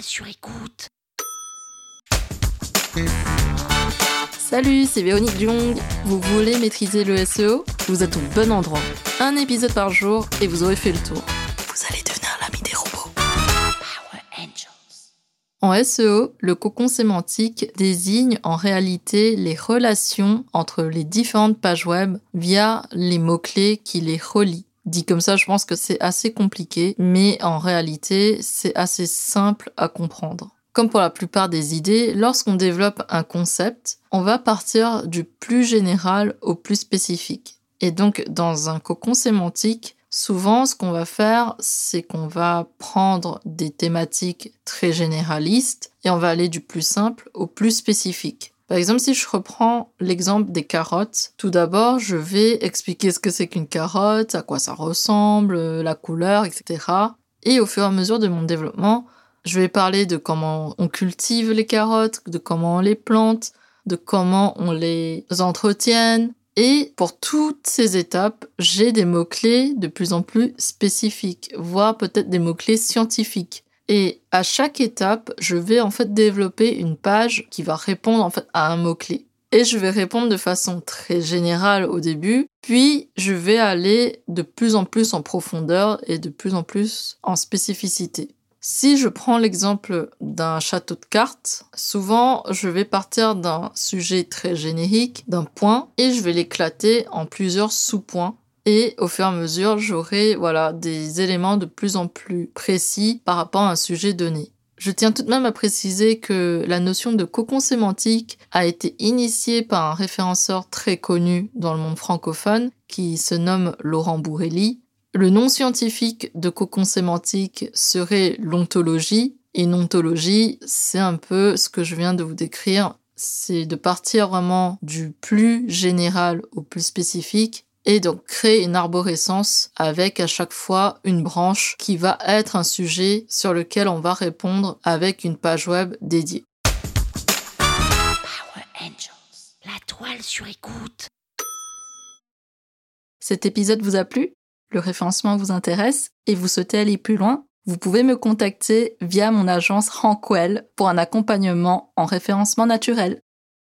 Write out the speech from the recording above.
sur écoute. Salut, c'est Véronique Jung. Vous voulez maîtriser le SEO Vous êtes au bon endroit. Un épisode par jour et vous aurez fait le tour. Vous allez devenir l'ami des robots. Power Angels. En SEO, le cocon sémantique désigne en réalité les relations entre les différentes pages web via les mots-clés qui les relient. Dit comme ça, je pense que c'est assez compliqué, mais en réalité, c'est assez simple à comprendre. Comme pour la plupart des idées, lorsqu'on développe un concept, on va partir du plus général au plus spécifique. Et donc, dans un cocon sémantique, souvent, ce qu'on va faire, c'est qu'on va prendre des thématiques très généralistes et on va aller du plus simple au plus spécifique. Par exemple, si je reprends l'exemple des carottes, tout d'abord, je vais expliquer ce que c'est qu'une carotte, à quoi ça ressemble, la couleur, etc. Et au fur et à mesure de mon développement, je vais parler de comment on cultive les carottes, de comment on les plante, de comment on les entretienne. Et pour toutes ces étapes, j'ai des mots-clés de plus en plus spécifiques, voire peut-être des mots-clés scientifiques. Et à chaque étape, je vais en fait développer une page qui va répondre en fait à un mot-clé. Et je vais répondre de façon très générale au début, puis je vais aller de plus en plus en profondeur et de plus en plus en spécificité. Si je prends l'exemple d'un château de cartes, souvent je vais partir d'un sujet très générique, d'un point, et je vais l'éclater en plusieurs sous-points et au fur et à mesure, j'aurai voilà des éléments de plus en plus précis par rapport à un sujet donné. Je tiens tout de même à préciser que la notion de cocon sémantique a été initiée par un référenceur très connu dans le monde francophone qui se nomme Laurent Bourrelli. Le nom scientifique de cocon sémantique serait l'ontologie et une ontologie, c'est un peu ce que je viens de vous décrire, c'est de partir vraiment du plus général au plus spécifique et donc créer une arborescence avec à chaque fois une branche qui va être un sujet sur lequel on va répondre avec une page web dédiée. Power Angels. La toile sur écoute. Cet épisode vous a plu? Le référencement vous intéresse et vous souhaitez aller plus loin? Vous pouvez me contacter via mon agence Rankwell pour un accompagnement en référencement naturel.